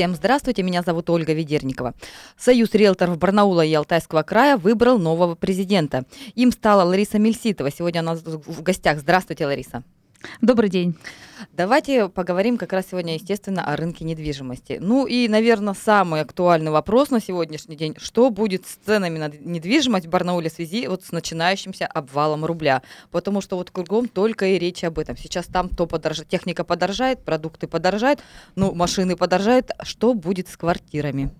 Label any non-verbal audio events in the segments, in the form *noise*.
Всем здравствуйте, меня зовут Ольга Ведерникова. Союз риэлторов Барнаула и Алтайского края выбрал нового президента. Им стала Лариса Мельситова. Сегодня у нас в гостях. Здравствуйте, Лариса. Добрый день. Давайте поговорим как раз сегодня, естественно, о рынке недвижимости. Ну и, наверное, самый актуальный вопрос на сегодняшний день. Что будет с ценами на недвижимость в Барнауле в связи вот с начинающимся обвалом рубля? Потому что вот кругом только и речи об этом. Сейчас там то подорожает, техника подорожает, продукты подорожают, ну, машины подорожают. Что будет с квартирами?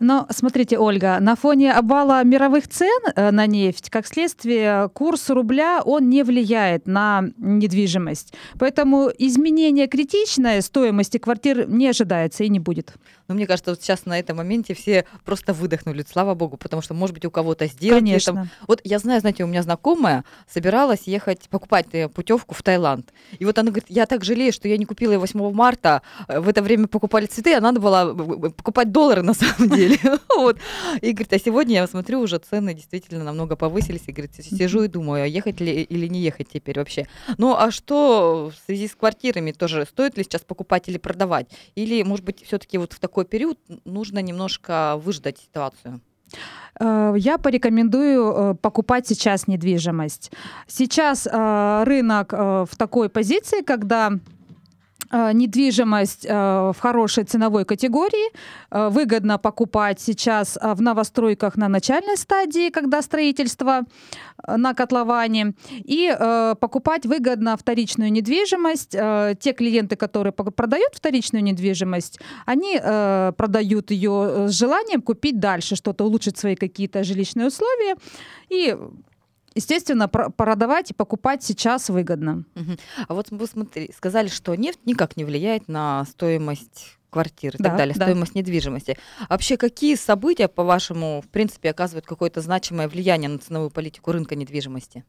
Но смотрите, Ольга, на фоне обвала мировых цен э, на нефть, как следствие, курс рубля, он не влияет на недвижимость. Поэтому изменение критичной стоимости квартир не ожидается и не будет. Но мне кажется, вот сейчас на этом моменте все просто выдохнули, слава богу, потому что, может быть, у кого-то сделать. Конечно. Там... Вот я знаю, знаете, у меня знакомая собиралась ехать покупать э, путевку в Таиланд. И вот она говорит, я так жалею, что я не купила ее 8 марта. Э, в это время покупали цветы, а надо было покупать доллары на самом деле *laughs* вот. И говорит, а сегодня я смотрю, уже цены действительно намного повысились. И говорит, сижу и думаю, а ехать ли или не ехать теперь вообще. Ну а что в связи с квартирами тоже? Стоит ли сейчас покупать или продавать? Или, может быть, все-таки вот в такой период нужно немножко выждать ситуацию? Э, я порекомендую э, покупать сейчас недвижимость. Сейчас э, рынок в такой позиции, когда недвижимость э, в хорошей ценовой категории. Э, выгодно покупать сейчас в новостройках на начальной стадии, когда строительство на котловане. И покупать выгодно вторичную недвижимость. Те клиенты, которые продают вторичную недвижимость, они продают ее с желанием купить дальше, что-то улучшить свои какие-то жилищные условия. И естественно, продавать и покупать сейчас выгодно. А вот вы смотри, сказали, что нефть никак не влияет на стоимость квартир и да, так далее, да. стоимость недвижимости. Вообще, какие события, по-вашему, в принципе, оказывают какое-то значимое влияние на ценовую политику рынка недвижимости?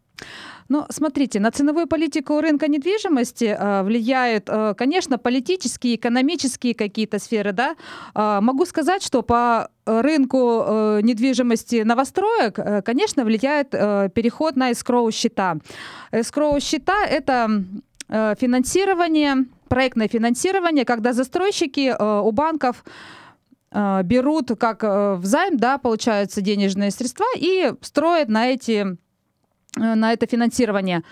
Ну, смотрите, на ценовую политику рынка недвижимости э, влияют, э, конечно, политические, экономические какие-то сферы, да. Э, могу сказать, что по рынку э, недвижимости новостроек, э, конечно, влияет э, переход на escrow счета. Escrow счета это э, финансирование проектное финансирование, когда застройщики э, у банков э, берут как э, взайм, да, получаются денежные средства и строят на эти на это финансирование.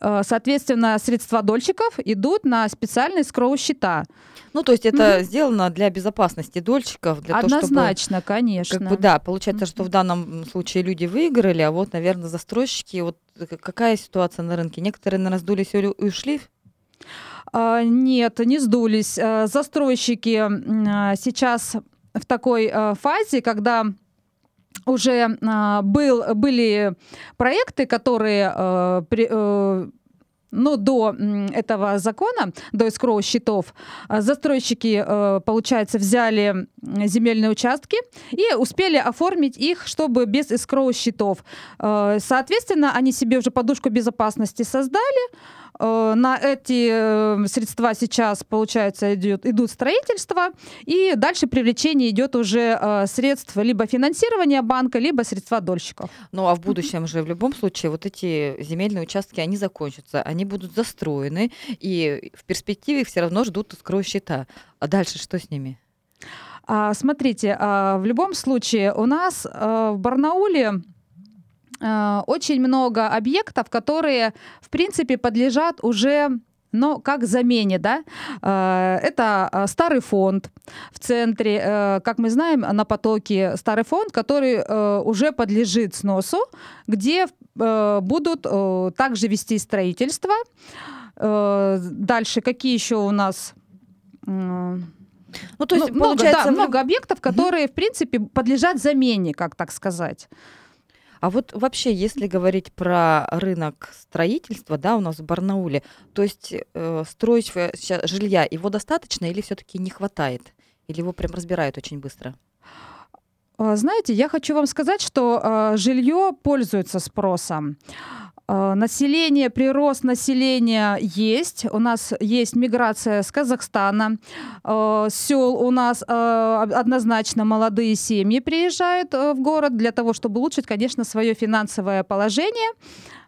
Соответственно, средства дольщиков идут на специальные скроу-счета. Ну, то есть это mm сделано для безопасности дольщиков. Для Однозначно, того, чтобы, конечно. Как бы, да, получается, mm что в данном случае люди выиграли, а вот, наверное, застройщики, вот какая ситуация на рынке? Некоторые на раздулись и ушли нет, не сдулись. А, застройщики а, сейчас в такой фазе, когда уже был, были проекты, которые э, ну, до этого закона, до эскроу счетов, застройщики, э, получается, взяли земельные участки и успели оформить их, чтобы без эскроу счетов. Э, соответственно, они себе уже подушку безопасности создали, на эти э, средства сейчас, получается, идет, идут строительства, и дальше привлечение идет уже э, средств либо финансирования банка, либо средства дольщиков. Ну а в будущем же в любом случае вот эти земельные участки, они закончатся, они будут застроены, и в перспективе все равно ждут открою счета. А дальше что с ними? А, смотрите, а, в любом случае у нас а, в Барнауле Э, очень много объектов, которые, в принципе, подлежат уже но как замене, да, э, это э, старый фонд в центре, как мы знаем, на потоке старый фонд, который уже подлежит сносу, где будут также вести строительство. Дальше какие еще у нас? Ну, то есть, ну, много, да, много объектов, которые, угу. в принципе, подлежат замене, как так сказать. А вот вообще, если говорить про рынок строительства, да, у нас в Барнауле, то есть э, строить жилья, его достаточно или все-таки не хватает? Или его прям разбирают очень быстро? А, знаете, я хочу вам сказать, что э, жилье пользуется спросом. Э, население, прирост населения есть. У нас есть миграция с Казахстана. Э, сел у нас э, однозначно молодые семьи приезжают в город для того, чтобы улучшить, конечно, свое финансовое положение.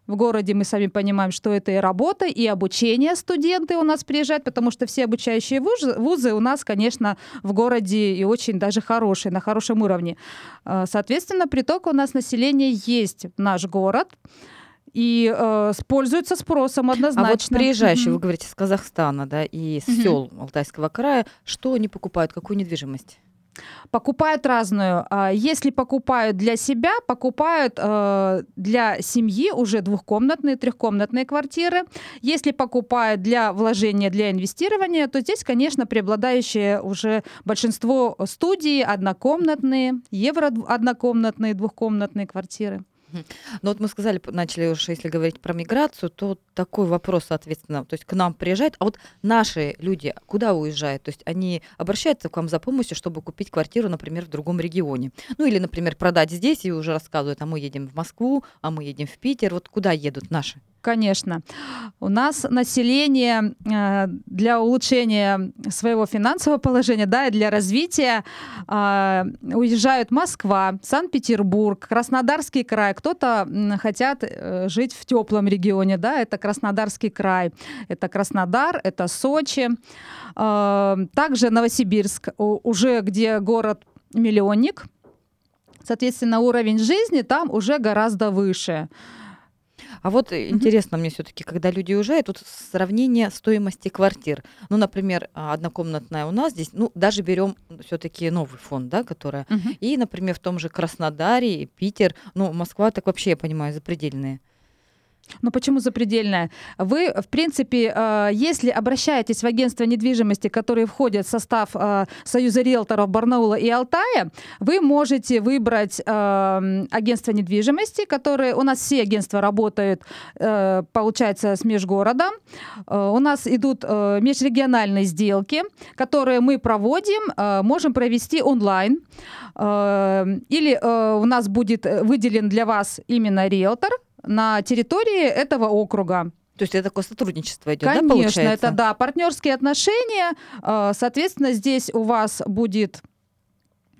В городе мы сами понимаем, что это и работа, и обучение студенты у нас приезжают, потому что все обучающие вузы, у нас, конечно, в городе и очень даже хорошие, на хорошем уровне. Соответственно, приток у нас населения есть в наш город и э, пользуются спросом однозначно. А вот приезжающие, вы говорите, с Казахстана, да, и с сел Алтайского края, что они покупают, какую недвижимость? Покупают разную. А, если покупают для себя, покупают э, для семьи уже двухкомнатные, трехкомнатные квартиры. Если покупают для вложения, для инвестирования, то здесь, конечно, преобладающее уже большинство студий однокомнатные, евро однокомнатные, двухкомнатные квартиры. Ну вот мы сказали, начали уже, если говорить про миграцию, то такой вопрос, соответственно, то есть к нам приезжают, а вот наши люди куда уезжают? То есть они обращаются к вам за помощью, чтобы купить квартиру, например, в другом регионе. Ну или, например, продать здесь и уже рассказывают, а мы едем в Москву, а мы едем в Питер. Вот куда едут наши? Конечно. У нас население э, для улучшения своего финансового положения, да, и для развития э, уезжают Москва, Санкт-Петербург, Краснодарский край. Кто-то хотят э, жить в теплом регионе, да, это Краснодарский край, это Краснодар, это Сочи. Также Новосибирск, уже где город миллионник, соответственно, уровень жизни там уже гораздо выше. А вот mm-hmm. интересно мне все-таки, когда люди уезжают, вот сравнение стоимости квартир. Ну, например, а, однокомнатная у нас здесь, ну, даже берем все-таки новый фонд, да, которая. Mm-hmm. И, например, в том же Краснодаре Питер, ну, Москва так вообще, я понимаю, запредельные. Ну почему запредельная? Вы, в принципе, э, если обращаетесь в агентство недвижимости, которые входят в состав э, Союза риэлторов Барнаула и Алтая, вы можете выбрать э, агентство недвижимости, которые у нас все агентства работают, получается, с межгородом. У нас идут межрегиональные сделки, которые мы проводим, можем провести онлайн. Или у нас будет выделен для вас именно риэлтор, на территории этого округа. То есть это такое сотрудничество идет, Конечно, да, получается? это да, партнерские отношения. А, соответственно, здесь у вас будет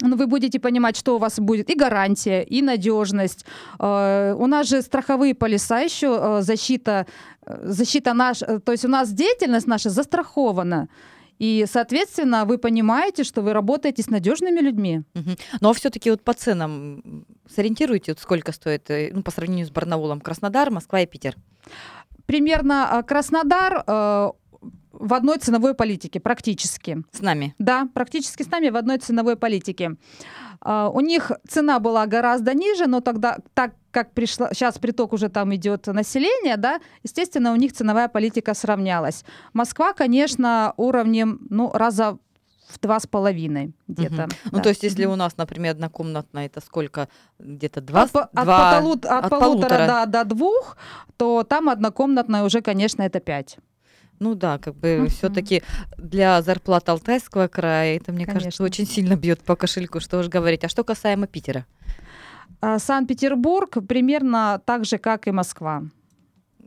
ну, вы будете понимать, что у вас будет и гарантия, и надежность. А, у нас же страховые полиса еще, а, защита, защита наша, то есть у нас деятельность наша застрахована. И, соответственно, вы понимаете, что вы работаете с надежными людьми. Угу. Но все-таки вот по ценам сориентируйте, вот сколько стоит э, ну, по сравнению с Барнаулом Краснодар, Москва и Питер? Примерно э, Краснодар э, в одной ценовой политике практически. С нами? Да, практически с нами в одной ценовой политике. Uh, у них цена была гораздо ниже, но тогда, так как пришла, сейчас приток уже там идет население, да, естественно, у них ценовая политика сравнялась. Москва, конечно, уровнем, ну, раза в два с половиной где-то. Угу. Да. Ну, то есть, если у нас, например, однокомнатная, это сколько? Где-то два? От, два, от, полут, от, от полутора, полутора. До, до двух, то там однокомнатная уже, конечно, это пять. Ну да, как бы uh-huh. все-таки для зарплат Алтайского края это, мне Конечно. кажется, очень сильно бьет по кошельку, что уж говорить. А что касаемо Питера? А, Санкт-Петербург примерно так же, как и Москва.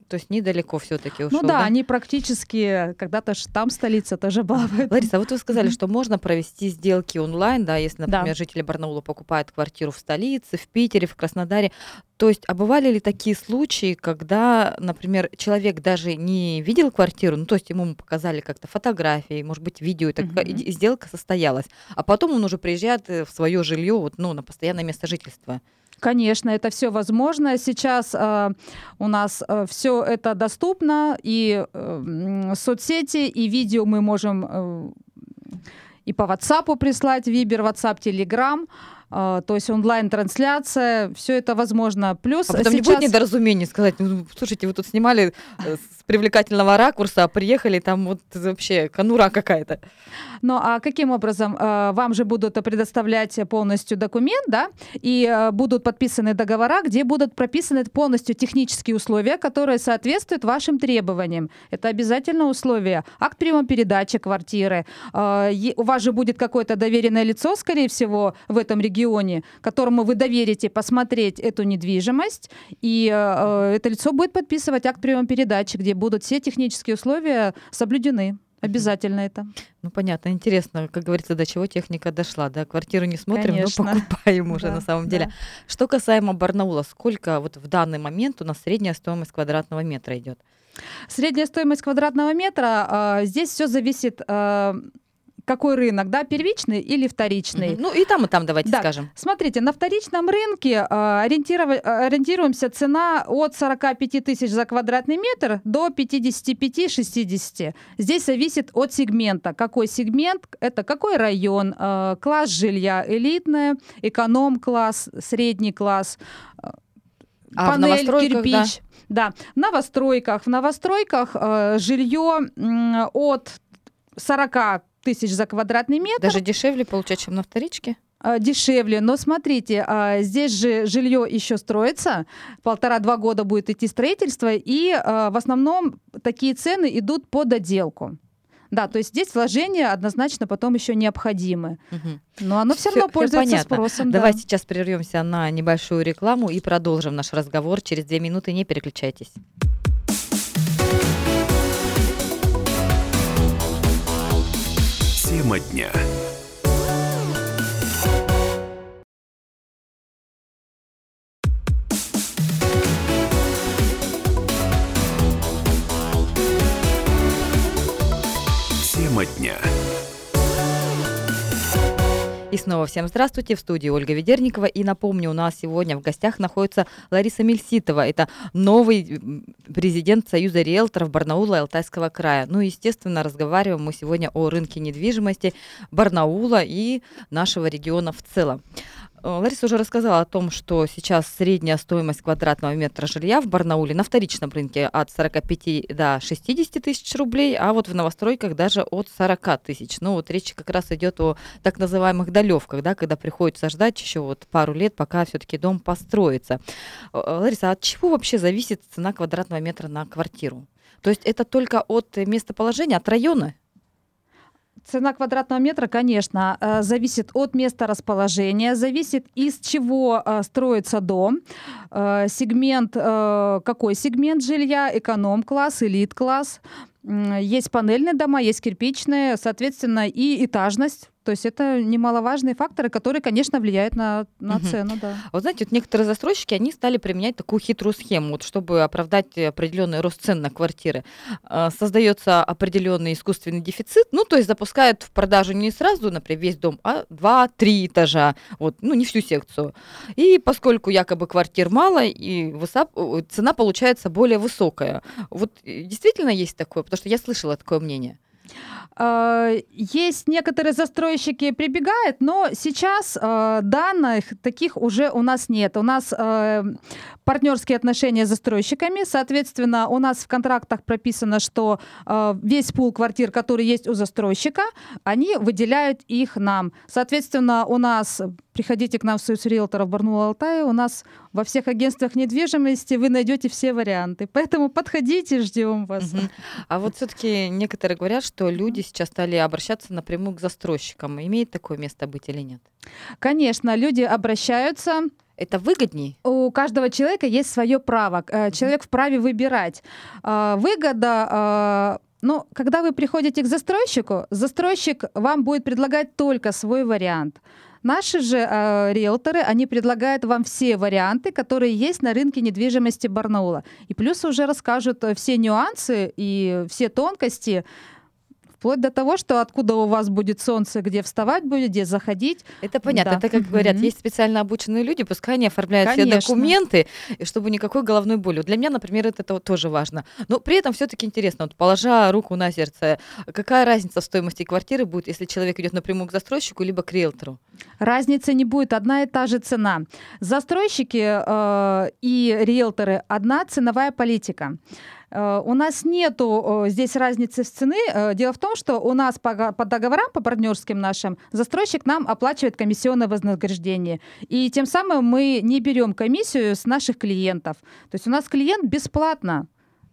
То есть недалеко все-таки ушел. Ну да, да, они практически когда-то там столица тоже была. Лариса, а вот вы сказали, что можно провести сделки онлайн, да, если, например, да. жители Барнаула покупают квартиру в столице, в Питере, в Краснодаре. То есть, а бывали ли такие случаи, когда, например, человек даже не видел квартиру, ну, то есть ему показали как-то фотографии, может быть, видео, и, так, uh-huh. и сделка состоялась, а потом он уже приезжает э, в свое жилье, вот, ну, на постоянное место жительства. Конечно, это все возможно. Сейчас э, у нас э, все это доступно, и э, соцсети, и видео мы можем э, и по WhatsApp прислать, Вибер, WhatsApp, Telegram. А, то есть онлайн-трансляция, все это возможно. Плюс а потом сейчас... не будет недоразумений сказать, ну, слушайте, вы тут снимали э, привлекательного ракурса, а приехали, там вот вообще конура какая-то. Ну а каким образом? Э, вам же будут предоставлять полностью документ, да, и э, будут подписаны договора, где будут прописаны полностью технические условия, которые соответствуют вашим требованиям. Это обязательно условие. Акт приема передачи квартиры. У вас же будет какое-то доверенное лицо, скорее всего, в этом регионе, которому вы доверите посмотреть эту недвижимость, и э, это лицо будет подписывать акт приема передачи, где будут все технические условия соблюдены. Обязательно это. Ну, понятно, интересно, как говорится, до чего техника дошла, да, квартиру не смотрим, Конечно. но покупаем *laughs* уже Да, на самом деле. да. Что касаемо Барнаула, сколько вот в данный момент у нас средняя стоимость квадратного метра идет? Средняя стоимость квадратного метра, а, здесь все зависит, а, какой рынок, да, первичный или вторичный. Ну, и там, и там давайте Да. скажем. Смотрите, на вторичном рынке а, ориентирова- а, ориентируемся цена от 45 тысяч за квадратный метр до 55-60. Здесь зависит от сегмента. Какой сегмент, это какой район, а, класс жилья, элитное, эконом-класс, средний класс, А панель, новостройках, да? кирпич. Да, в новостройках. В новостройках э, жилье м, от 40 тысяч за квадратный метр. Даже дешевле получать, чем на вторичке? А, дешевле. Но смотрите, а, здесь же жилье еще строится, полтора-два года будет идти строительство, и а, в основном такие цены идут по доделку. Да, то есть здесь вложения однозначно потом еще необходимы. Мгм. Но оно все Всё- равно пользуется понятно. спросом. да. Давай сейчас прервемся на небольшую рекламу и продолжим наш разговор через две минуты. Не переключайтесь. Тема дня. Тема дня. И снова всем здравствуйте. В студии Ольга Ведерникова. И напомню, у нас сегодня в гостях находится Лариса Мельситова. Это новый президент Союза риэлторов Барнаула и Алтайского края. Ну, естественно, разговариваем мы сегодня о рынке недвижимости Барнаула и нашего региона в целом. Э, Лариса уже рассказала о том, что сейчас средняя стоимость квадратного метра жилья в Барнауле на вторичном рынке от 45 до 60 тысяч рублей, а вот в новостройках даже от 40 тысяч. Ну вот речь как раз идет о так называемых долевках, да, когда приходится ждать еще вот пару лет, пока все-таки дом построится. Э, э, Лариса, от чего вообще зависит цена квадратного метра на квартиру? То есть это только от местоположения, от района? Цена квадратного метра, конечно, э, зависит от места расположения, зависит из чего э, строится дом, Э, сегмент, какой сегмент жилья, эконом-класс, элит-класс. Есть панельные дома, есть кирпичные, соответственно, и этажность. То есть это немаловажные факторы, которые, конечно, влияют на, на Мгм. цену. Да. Вот знаете, вот некоторые застройщики, они стали применять такую хитрую схему, вот чтобы оправдать определенный рост цен на квартиры. А, Создается определенный искусственный дефицит, ну, то есть запускают в продажу не сразу, например, весь дом, а 2-3 этажа, вот, ну, не всю секцию. И поскольку якобы квартир мало, и о, цена получается более высокая. Вот э, действительно есть такое, потому что я слышала такое мнение. Э, Есть некоторые застройщики прибегают, но сейчас э, данных таких уже у нас нет. У нас э, партнерские отношения с застройщиками, соответственно, у нас в контрактах прописано, что весь пул квартир, который есть у застройщика, они выделяют их нам. Соответственно, у нас приходите к нам в Союз риэлторов Барнула Алтая, у нас во всех агентствах недвижимости вы найдете все варианты. Поэтому подходите, ждем вас. А вот все-таки некоторые говорят, что люди сейчас стали обращаться напрямую к застройщикам. Имеет такое место быть или нет? Конечно, люди обращаются. Это выгодней? У каждого человека есть свое право. Э, Человек вправе выбирать. А, Выгода. а, Ну, когда вы приходите к застройщику, застройщик вам будет предлагать только свой вариант. Наши же э, риэлторы, они предлагают вам все варианты, которые есть на рынке недвижимости Барнаула. И плюс уже расскажут э, все нюансы и все тонкости, вплоть до того, что откуда у вас будет солнце, где вставать будет, где заходить. Это понятно. Да. Это, как говорят, Мгм. есть специально обученные люди, пускай они оформляют все Конечно. документы, и чтобы никакой головной боли. Для меня, например, это, то- тоже важно. Но при этом все-таки интересно, вот положа руку на сердце, какая разница в стоимости квартиры будет, если человек идет напрямую к застройщику, либо к риэлтору? Разницы не будет, одна и та же цена. Застройщики э, и риэлторы одна ценовая политика. Э, У нас нету здесь разницы в цены. Э, Дело в том, что у нас по, по договорам, по партнерским нашим, застройщик нам оплачивает комиссионное вознаграждение. И тем самым мы не берем комиссию с наших клиентов. То есть у нас клиент бесплатно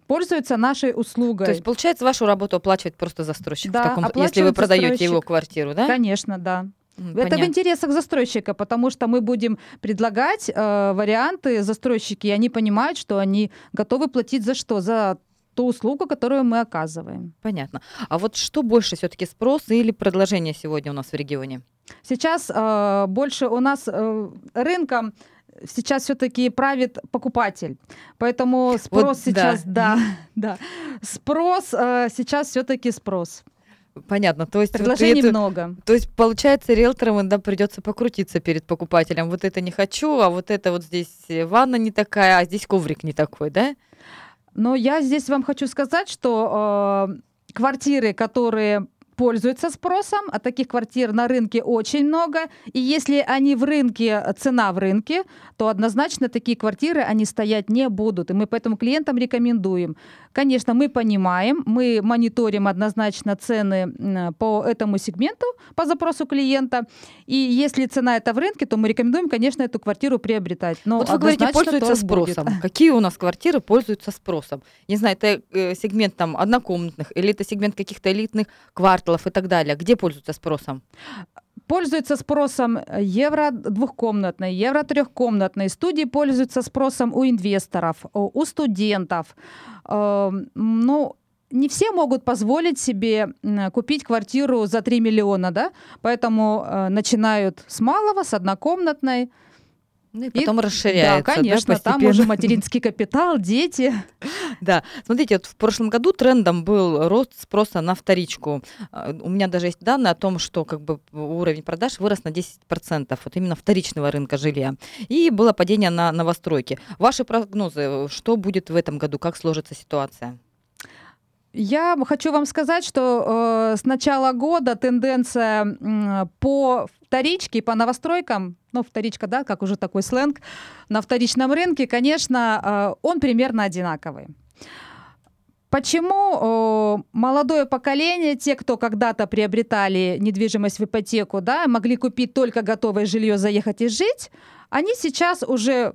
пользуется нашей услугой. То есть, получается, вашу работу оплачивает просто застройщик, в Да, таком- если вы продаете его квартиру, да? Конечно, да. М, Это в понятно. интересах застройщика, потому что мы будем предлагать э, варианты застройщики, и они понимают, что они готовы платить за что? За ту услугу, которую мы оказываем. Понятно. А вот что больше все-таки спрос или предложение сегодня у нас в регионе? Сейчас э, больше у нас э, рынком сейчас все-таки правит покупатель. Поэтому спрос Вот, сейчас, да. да, *laughs* да. Спрос э, сейчас все-таки спрос. Понятно. То есть, вот Предложений это- много. то есть получается, риэлторам да, придется покрутиться перед покупателем. Вот это не хочу, а вот это вот здесь э, ванна не такая, а здесь коврик не такой, да? Но я здесь вам хочу сказать, что э, квартиры, которые пользуются спросом, а таких квартир на рынке очень много, и если они в рынке, цена в рынке, то однозначно такие квартиры, они стоять не будут, и мы поэтому клиентам рекомендуем. Конечно, мы понимаем, мы мониторим однозначно цены по этому сегменту, по запросу клиента, и если цена это в рынке, то мы рекомендуем, конечно, эту квартиру приобретать. Но вот вы говорите, пользуются торг будет. спросом. Какие у нас квартиры пользуются спросом? Не знаю, это э, сегмент там однокомнатных или это сегмент каких-то элитных кварталов и так далее. Где пользуются спросом? Пользуются спросом евро двухкомнатной, евро трехкомнатной. Студии пользуются спросом у инвесторов, у студентов. Эм, Ну, не все могут позволить себе купить квартиру за 3 миллиона, да? Поэтому э, начинают с малого, с однокомнатной. Ну и И- потом расширяется. да, конечно, там постепенно. уже материнский капитал, дети. *laughs* Да, смотрите, вот в прошлом году трендом был рост спроса на вторичку. А, У меня даже есть данные о том, что как бы уровень продаж вырос на 10%, вот именно вторичного рынка жилья. И было падение на новостройки. Ваши прогнозы, что будет в этом году, как сложится ситуация? Я хочу вам сказать, что э, с начала года тенденция м, по вторичке, по новостройкам, ну, вторичка, да, как уже такой сленг, на вторичном рынке, конечно, э, он примерно одинаковый. Почему э, молодое поколение, те, кто когда-то приобретали недвижимость в ипотеку, да, могли купить только готовое жилье, заехать и жить, они сейчас уже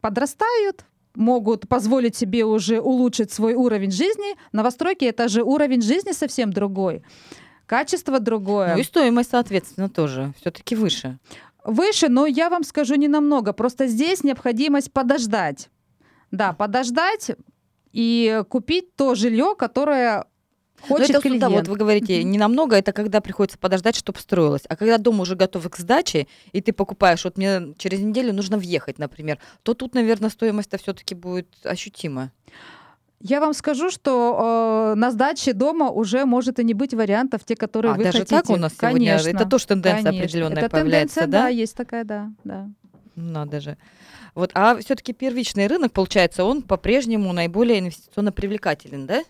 подрастают, могут позволить себе уже улучшить свой уровень жизни. Новостройки это же уровень жизни совсем другой. Качество другое. Ну и стоимость, соответственно, тоже все-таки выше. Выше, но я вам скажу не намного. Просто здесь необходимость подождать. Да, подождать и купить то жилье, которое Но хочет это клиент. да, вот вы говорите, не намного, это когда приходится подождать, чтобы строилось. А когда дом уже готов к сдаче, и ты покупаешь, вот мне через неделю нужно въехать, например, то тут, наверное, стоимость-то все-таки будет ощутима. Я вам скажу, что э, на сдаче дома уже может и не быть вариантов, те, которые а вы даже хотите. так у нас сегодня? Конечно, Это тоже тенденция конечно. определенная Это появляется, тенденция, да? есть такая, да, да. Ну, Надо же. Вот, а все-таки первичный рынок, получается, он по-прежнему наиболее инвестиционно привлекателен, да?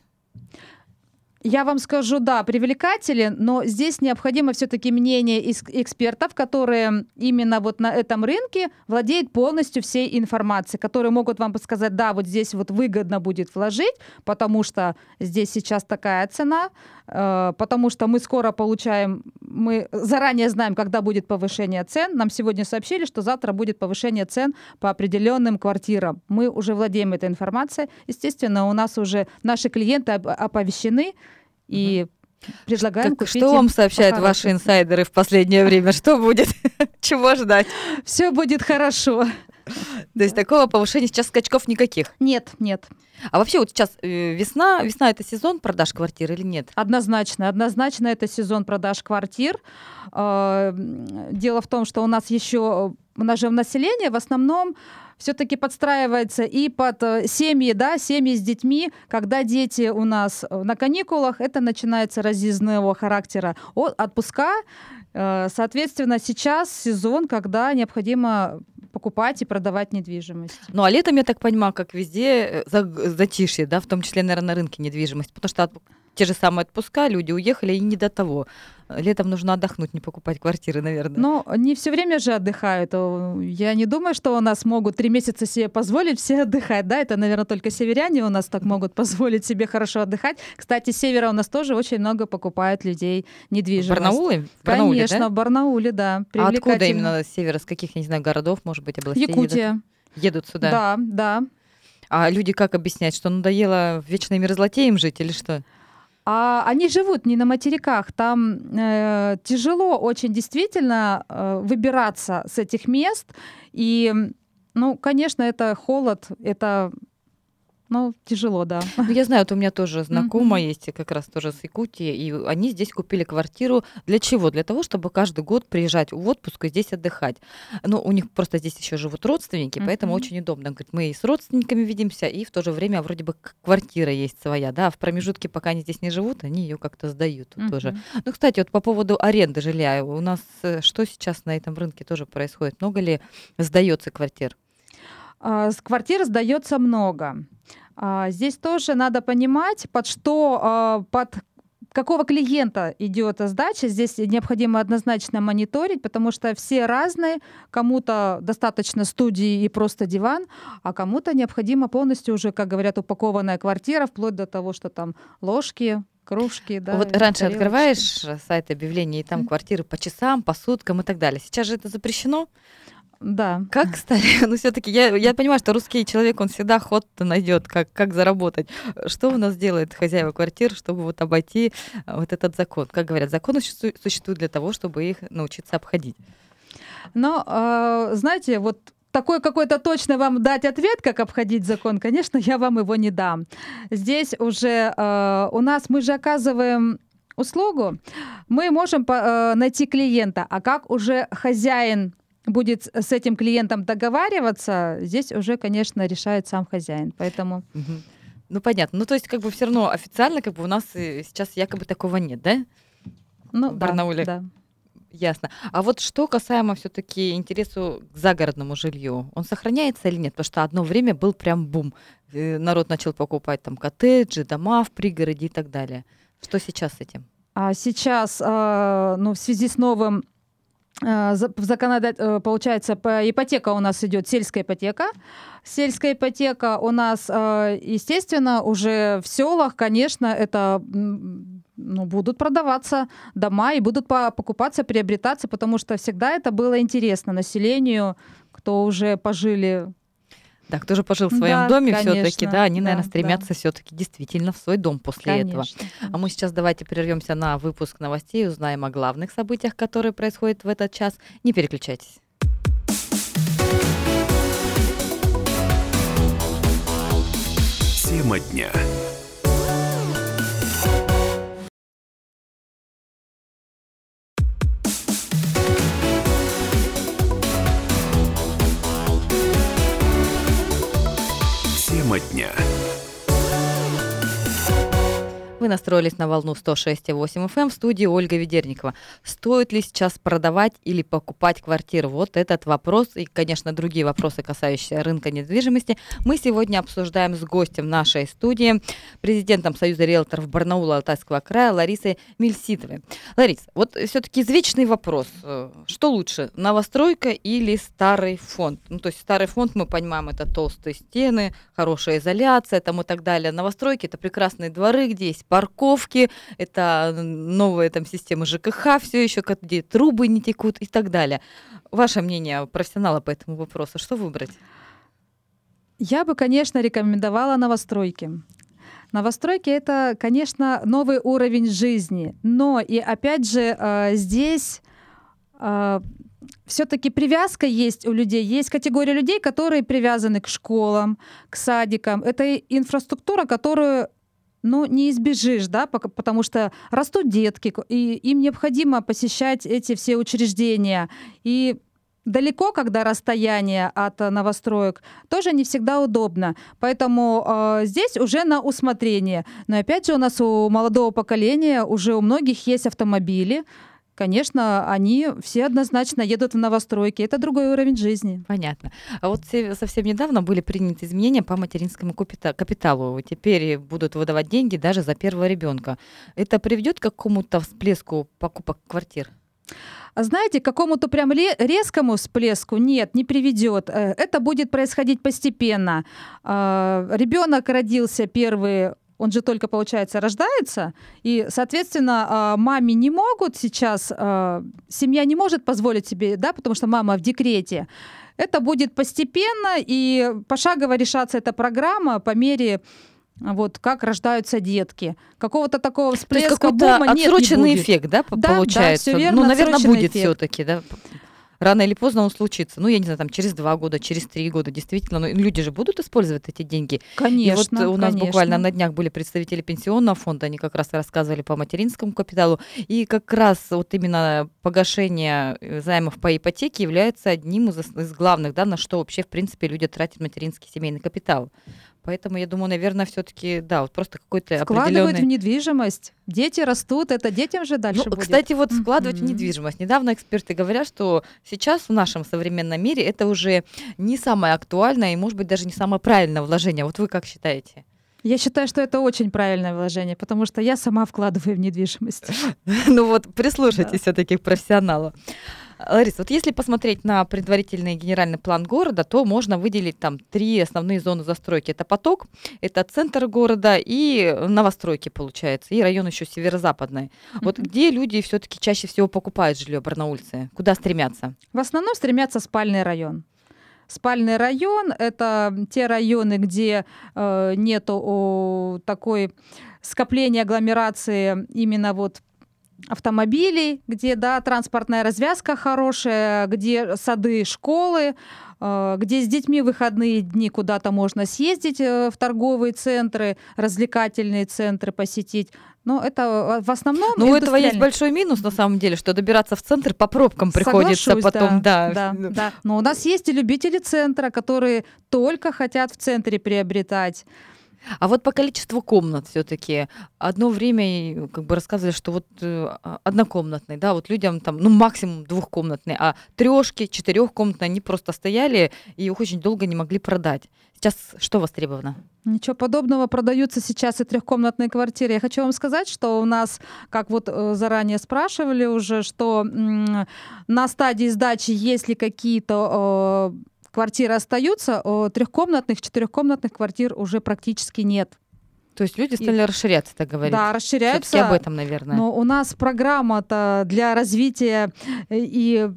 Я вам скажу, да, привлекателен, но здесь необходимо все-таки мнение экспертов, которые именно вот на этом рынке владеют полностью всей информацией, которые могут вам подсказать, да, вот здесь вот выгодно будет вложить, потому что здесь сейчас такая цена, э, потому что мы скоро получаем, мы заранее знаем, когда будет повышение цен. Нам сегодня сообщили, что завтра будет повышение цен по определенным квартирам. Мы уже владеем этой информацией. Естественно, у нас уже наши клиенты оповещены и предлагаем Как- купить что вам сообщают ваши инсайдеры в последнее время? Что будет? *laughs* Чего ждать? Все будет хорошо. То есть такого повышения сейчас скачков никаких. Нет, нет. А вообще вот сейчас э, весна, весна это сезон продаж квартир или нет? Однозначно, однозначно это сезон продаж квартир. Э, м, Дело в том, что у нас еще нас же население в основном все-таки подстраивается и под э, семьи, да, семьи с детьми, когда дети у нас э, на каникулах, это начинается разъездного характера О- отпуска. Э, Соответственно, сейчас сезон, когда необходимо покупать и продавать недвижимость. Ну, а летом, я так понимаю, как везде, за- затишье, да, в том числе, наверное, на рынке недвижимости, потому что те же самые отпуска, люди уехали, и не до того. Летом нужно отдохнуть, не покупать квартиры, наверное. Но не все время же отдыхают. Я не думаю, что у нас могут три месяца себе позволить все отдыхать. Да, это, наверное, только северяне у нас так могут позволить себе хорошо отдыхать. Кстати, с севера у нас тоже очень много покупают людей в недвижимость. Барнауле? В Барнауле, Конечно, да? в Барнауле, да. А откуда именно с севера, с каких, я не знаю, городов, может быть, областей едут? Якутия. Едут сюда. Да, да. А люди как объяснять, что надоело в вечной мерзлоте им жить или что? А они живут не на материках. Там э, тяжело очень действительно э, выбираться с этих мест. И, ну, конечно, это холод, это Ну, тяжело, да. Ну, я знаю, вот у меня тоже знакомая есть, как раз тоже с Якутии, и они здесь купили квартиру. Для чего? Для того, чтобы каждый год приезжать в отпуск и здесь отдыхать. Ну, у них просто здесь еще живут родственники, поэтому Мгм. очень удобно. Говорит, мы и с родственниками видимся, и в то же время вроде бы квартира есть своя, да, а в промежутке, пока они здесь не живут, они ее как-то сдают вот тоже. Ну, кстати, вот по поводу аренды жилья, у нас э, что сейчас на этом рынке тоже происходит? Много ли сдается квартир? А, С квартир сдается много. А, Здесь тоже надо понимать, под что, а, под какого клиента идет сдача. Здесь необходимо однозначно мониторить, потому что все разные. Кому-то достаточно студии и просто диван, а кому-то необходимо полностью уже, как говорят, упакованная квартира, вплоть до того, что там ложки, кружки. Да, вот раньше тарелочки. открываешь сайт объявлений, и там квартиры по часам, по суткам и так далее. Сейчас же это запрещено. Да. Как стали? *laughs* Ну, все-таки я, я понимаю, что русский человек, он всегда ход найдет, как, как заработать. Что у нас делает хозяева квартир, чтобы вот обойти а, вот этот закон? Как говорят, законы существу- существуют для того, чтобы их научиться обходить. Но, э, знаете, вот такой какой-то точно вам дать ответ, как обходить закон, конечно, я вам его не дам. Здесь уже э, у нас мы же оказываем услугу, мы можем по- э, найти клиента, а как уже хозяин будет с этим клиентом договариваться, здесь уже, конечно, решает сам хозяин. Поэтому. Ну, понятно. Ну, то есть, как бы все равно официально, как бы у нас сейчас якобы такого нет, да? ну, В да, Барнауле. да. Ясно. А вот что касаемо все-таки интересу к загородному жилью, он сохраняется или нет? Потому что одно время был прям бум. Э, Народ начал покупать там коттеджи, дома в пригороде и так далее. Что сейчас с этим? А сейчас, э, ну, в связи с новым э, за- в законодат- э, получается, по- ипотека у нас идет сельская ипотека. Сельская ипотека у нас, э, естественно, уже в селах, конечно, это ну, будут продаваться дома и будут по- покупаться, приобретаться, потому что всегда это было интересно населению, кто уже пожили. Да, кто же пожил в своем Да, доме все-таки, конечно, да, они, да, наверное, да. стремятся все-таки действительно в свой дом после этого. Конечно. А мы сейчас давайте прервемся на выпуск новостей, узнаем о главных событиях, которые происходят в этот час. Не переключайтесь. Тема дня. Тема дня. Вы настроились на волну 106,8 FM в студии Ольга Ведерникова. Стоит ли сейчас продавать или покупать квартиру? Вот этот вопрос и, конечно, другие вопросы, касающиеся рынка недвижимости, мы сегодня обсуждаем с гостем нашей студии, президентом Союза риэлторов Барнаула Алтайского края Ларисой Мельситовой. Ларис, вот все-таки извечный вопрос. Э, Что лучше, новостройка или старый фонд? Ну, то есть старый фонд, мы понимаем, это толстые стены, хорошая изоляция там и так далее. Новостройки — это прекрасные дворы, где есть парковки, это новые там системы ЖКХ все еще, где трубы не текут и так далее. Ваше мнение профессионала по этому вопросу, что выбрать? Я бы, конечно, рекомендовала новостройки. Новостройки это, конечно, новый уровень жизни, но и опять же э, здесь все-таки привязка есть у людей. Есть категория людей, которые привязаны к школам, к садикам. Это инфраструктура, которую ну, не избежишь, да, потому что растут детки, и им необходимо посещать эти все учреждения. И далеко, когда расстояние от э, новостроек, тоже не всегда удобно. Поэтому э, здесь уже на усмотрение. Но опять же, у нас у молодого поколения уже у многих есть автомобили. Конечно, они все однозначно едут в новостройки. Это другой уровень жизни. Понятно. А вот се- совсем недавно были приняты изменения по материнскому капита- капиталу. Теперь будут выдавать деньги даже за первого ребенка. Это приведет к какому-то всплеску покупок квартир? А знаете, к какому-то прям резкому всплеску нет, не приведет. Э, Это будет происходить постепенно. Ребенок родился первый он же только, получается, рождается, и, соответственно, а, маме не могут сейчас, а, семья не может позволить себе, да, потому что мама в декрете. Это будет постепенно, и пошагово решаться эта программа по мере вот как рождаются детки. Какого-то такого То есть всплеска бума нет, не отсроченный будет. эффект, да, Да, да, получается? всё верно, ну, наверное, отсроченный будет эффект. все-таки, да. Рано или поздно он случится. Ну, я не знаю, там через два года, через три года, действительно. Но люди же будут использовать эти деньги. Конечно, И вот у нас конечно. буквально на днях были представители пенсионного фонда, они как раз рассказывали по материнскому капиталу. И как раз вот именно погашение э, займов по ипотеке является одним из, из главных, да, на что вообще, в принципе, люди тратят материнский семейный капитал. Поэтому я думаю, наверное, все-таки, да, вот просто какой-то Вкладывают в определенный... недвижимость. Дети растут, это детям же дальше Ну, будет. кстати, вот складывать в Мгм. недвижимость. Недавно эксперты говорят, что сейчас в нашем современном мире это уже не самое актуальное и, может быть, даже не самое правильное вложение. Вот вы как считаете? Я считаю, что это очень правильное вложение, потому что я сама вкладываю в недвижимость. *laughs* Ну вот прислушайтесь все-таки к профессионалу. Ларис, вот если посмотреть на предварительный генеральный план города, то можно выделить там три основные зоны застройки. Это поток, это центр города и новостройки, получается, и район еще северо-западный. Вот где люди все-таки чаще всего покупают жилье барнаульцы? Куда стремятся? В основном стремятся спальный район. Спальный район — это те районы, где э, нету о, такой скопления агломерации именно вот автомобилей, где, да, транспортная развязка хорошая, где сады, школы, э, где с детьми выходные дни куда-то можно съездить э, в торговые центры, развлекательные центры посетить. Но это э, в основном Ну, у этого есть большой минус, на самом деле, что добираться в центр по пробкам приходится Соглашусь, потом, да. да, да. Но у нас есть и любители центра, которые только хотят в центре приобретать. А вот по количеству комнат все-таки одно время и, как бы рассказывали, что вот э, а, однокомнатный, да, вот людям там, ну максимум двухкомнатный, а трешки, четырехкомнатные, они просто стояли и их очень долго не могли продать. Сейчас что востребовано? Ничего подобного продаются сейчас и трехкомнатные квартиры. Я хочу вам сказать, что у нас, как вот э, заранее спрашивали уже, что на стадии сдачи, если какие-то э, квартиры остаются, трехкомнатных, четырехкомнатных квартир уже практически нет. То есть люди стали расширяться, так говорить. Да, Все-таки расширяются. об этом, наверное. Но у нас программа-то для развития э, и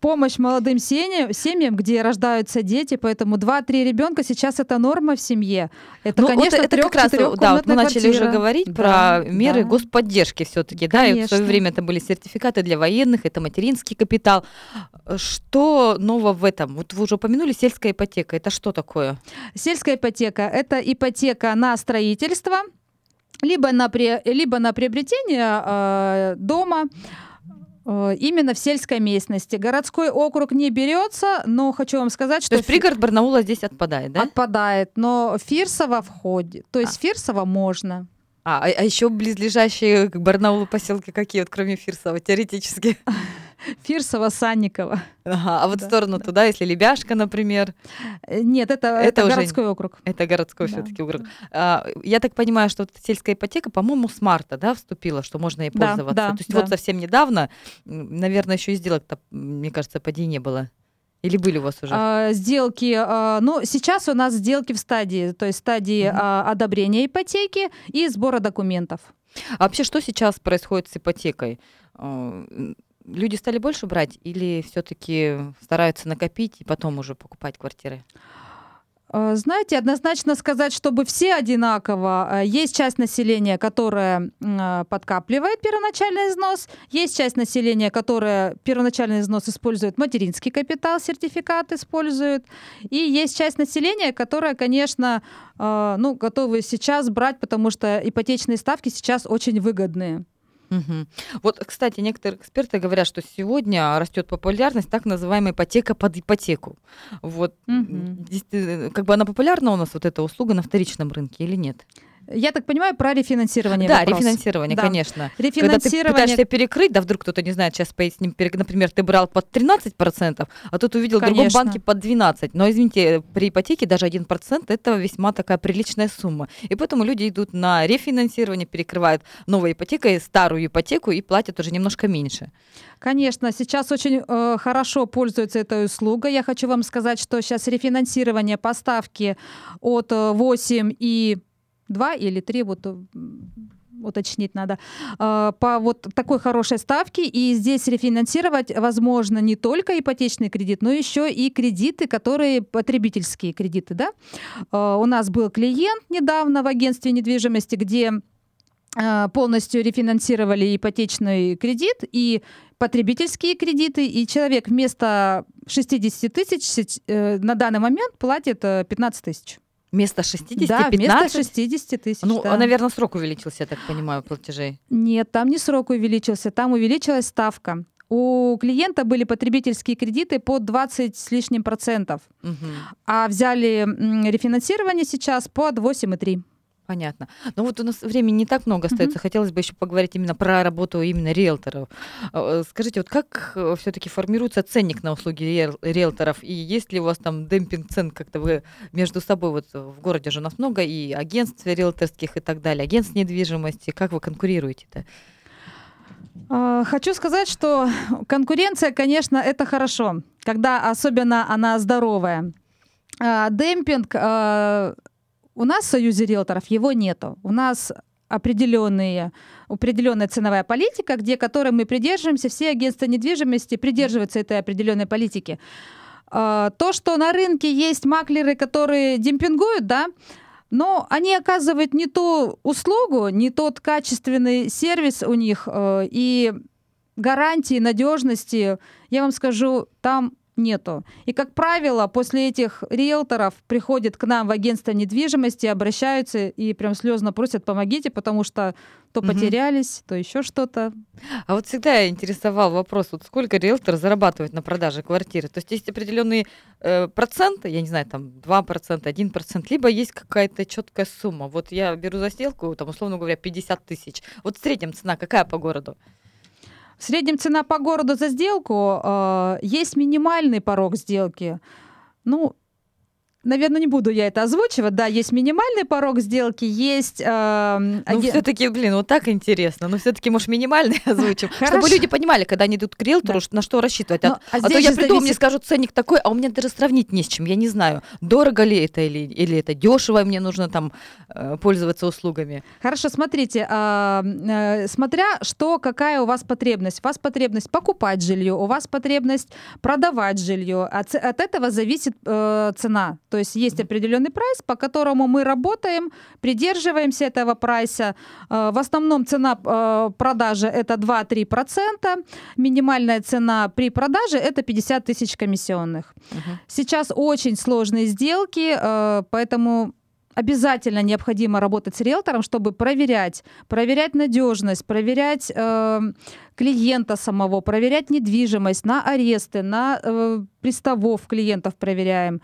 помощь молодым семьям, где рождаются дети, поэтому 2-3 ребенка сейчас это норма в семье. Это, Ну, конечно, вот это как раз, да, вот мы начали уже квартира. говорить Да, про меры да. господдержки все-таки, да, и в свое время это были сертификаты для военных, это материнский капитал. Что нового в этом? Вот вы уже упомянули сельская ипотека, это что такое? Сельская ипотека – это ипотека на строительство, либо на, либо на приобретение э, дома, э, именно в сельской местности. Городской округ не берется, но хочу вам сказать, То что есть пригород Барнаула здесь отпадает, да? отпадает, но Фирсово входит. То есть Фирсово можно. А, а, еще близлежащие к Барнаулу поселки какие, вот кроме Фирсова, теоретически? *laughs* Фирсово, Санниково. Ага, а вот Да, в сторону да. туда, если Лебяшка, например, Э, Нет, это, Это это, уже городской округ. это городской Да, все-таки округ. А, я так понимаю, что вот сельская ипотека, по-моему, с марта, да, вступила, что можно ей Да, пользоваться. да, То есть да. вот совсем недавно, наверное, еще и сделок-то, мне кажется, поди не было. Или были у вас уже? А, сделки, а, ну, сейчас у нас сделки в стадии, то есть стадии Мгм. а, одобрения ипотеки и сбора документов. А вообще, что сейчас происходит с ипотекой? Люди стали больше брать или все-таки стараются накопить и потом уже покупать квартиры? А, Знаете, однозначно сказать, чтобы все одинаково. А, Есть часть населения, которая а, подкапливает первоначальный износ, есть часть населения, которая первоначальный износ использует материнский капитал, сертификат использует, и есть часть населения, которая, конечно, ну, готовы сейчас брать, потому что ипотечные ставки сейчас очень выгодные. Мгм. Вот, кстати, некоторые эксперты говорят, что сегодня растет популярность так называемой ипотека под ипотеку. Вот, действительно, как бы она популярна у нас, вот эта услуга на вторичном рынке или нет? Я так понимаю, про рефинансирование да, вопрос. рефинансирование, Да. конечно. Когда ты Рефинансирование пытаешься перекрыть, да, вдруг кто-то не знает, сейчас поясним, например, ты брал под 13%, а тут увидел в другом Конечно. банке под 12%. Но, извините, при ипотеке даже 1% это весьма такая приличная сумма. И поэтому люди идут на рефинансирование, перекрывают новой ипотекой старую ипотеку и платят уже немножко меньше. Конечно, сейчас очень э, хорошо пользуются этой услугой. Я хочу вам сказать, что сейчас рефинансирование поставки от э, 8 и 2 или 3, вот э, уточнить надо, э, по вот такой хорошей ставке. И здесь рефинансировать возможно не только ипотечный кредит, но еще и кредиты, которые потребительские кредиты. Да? Э, У нас был клиент недавно в агентстве недвижимости, где э, полностью рефинансировали ипотечный кредит, и потребительские кредиты, и человек вместо 60 тысяч э, на данный момент платит 15 э, тысяч. Вместо 60 да, 15? вместо 60 тысяч. Ну, да. наверное, срок увеличился, я так понимаю, платежей. Нет, там не срок увеличился, там увеличилась ставка. У клиента были потребительские кредиты по 20 с лишним процентов, угу. а взяли рефинансирование сейчас под 8,3. Понятно. Ну вот у нас времени не так много остается. Mm-hmm. Хотелось бы еще поговорить именно про работу именно риэлторов. А, э, скажите, вот как э, все-таки формируется ценник на услуги риэлторов? И есть ли у вас там демпинг цен как-то вы между собой? Вот в городе же у нас много и агентств риэлторских и так далее, агентств недвижимости. Как вы конкурируете-то? А, хочу сказать, что конкуренция, конечно, это хорошо, когда особенно она здоровая. А, демпинг у нас в Союзе риэлторов его нету. У нас определенные, определенная ценовая политика, где которой мы придерживаемся, все агентства недвижимости придерживаются этой определенной политики. А, то, что на рынке есть маклеры, которые демпингуют, да, но они оказывают не ту услугу, не тот качественный сервис у них, э, и гарантии надежности, я вам скажу, там нету. И, как правило, после этих риэлторов приходят к нам в агентство недвижимости, обращаются и прям слезно просят, помогите, потому что то угу. потерялись, то еще что-то. А вот всегда интересовал вопрос, вот сколько риэлтор зарабатывает на продаже квартиры? То есть есть определенные э, проценты, я не знаю, там 2%, 1%, либо есть какая-то четкая сумма. Вот я беру за сделку, там, условно говоря, 50 тысяч. Вот в среднем цена какая по городу? В среднем цена по городу за сделку э, есть минимальный порог сделки. Ну, наверное, не буду я это озвучивать. Да, есть минимальный порог сделки, есть... Э, ну, аген... все-таки, блин, вот так интересно. Но все-таки, может, минимальный *laughs* озвучим. Чтобы люди понимали, когда они идут к риэлтору, да. на что рассчитывать. А, а, а то я приду, зависит... мне скажут, ценник такой, а у меня даже сравнить не с чем. Я не знаю, дорого ли это или, или это дешево, и мне нужно там э, пользоваться услугами. Хорошо, смотрите. Э, э, смотря что, какая у вас потребность. У вас потребность покупать жилье, у вас потребность продавать жилье. От, от этого зависит э, цена. То есть есть определенный прайс, по которому мы работаем, придерживаемся этого прайса. Э, в основном цена э, продажи это 2-3%. Минимальная цена при продаже это 50 тысяч комиссионных. Угу. Сейчас очень сложные сделки, э, поэтому обязательно необходимо работать с риэлтором, чтобы проверять, проверять надежность, проверять э, клиента самого, проверять недвижимость на аресты, на э, приставов клиентов проверяем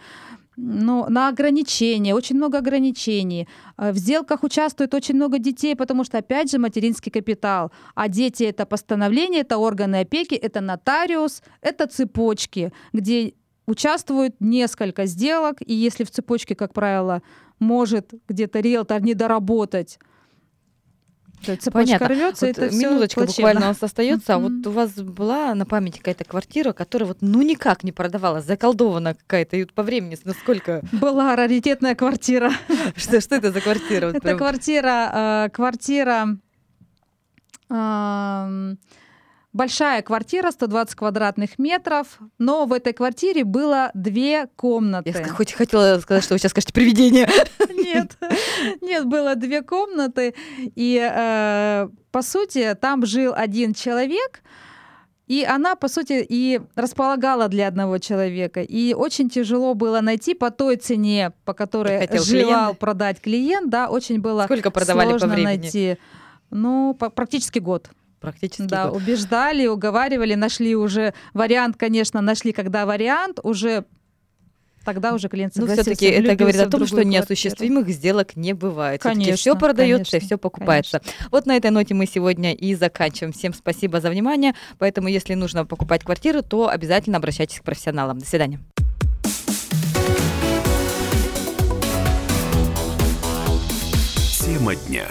ну, на ограничения, очень много ограничений. Э, в сделках участвует очень много детей, потому что, опять же, материнский капитал. А дети — это постановление, это органы опеки, это нотариус, это цепочки, где участвуют несколько сделок, и если в цепочке, как правило, может где-то риэлтор не доработать цепочка Понятно. рвется, вот это минуточка буквально у нас остается. А вот у вас была на памяти какая-то квартира, которая вот ну никак не продавалась, заколдована какая-то, и вот по времени насколько... Была раритетная квартира. *laughs* Что, что это за квартира? Это квартира, э, квартира Большая квартира, 120 квадратных метров, но в этой квартире было две комнаты. Я хоть хотела сказать, что вы сейчас скажете привидение. *laughs* Нет, нет, было две комнаты, и э, по сути там жил один человек, и она, по сути, и располагала для одного человека. И очень тяжело было найти по той цене, по которой желал клиент. продать клиент, да, очень было Сколько продавали сложно по времени? найти. Ну, по, практически год практически. Да, год. убеждали, уговаривали, нашли уже вариант, конечно, нашли, когда вариант, уже тогда уже клиент ну. Ну, все-таки это говорит о том, что неосуществимых сделок не бывает. Конечно. Все продается и все покупается. Конечно. Вот на этой ноте мы сегодня и заканчиваем. Всем спасибо за внимание. Поэтому, если нужно покупать квартиру, то обязательно обращайтесь к профессионалам. До свидания. Тема дня.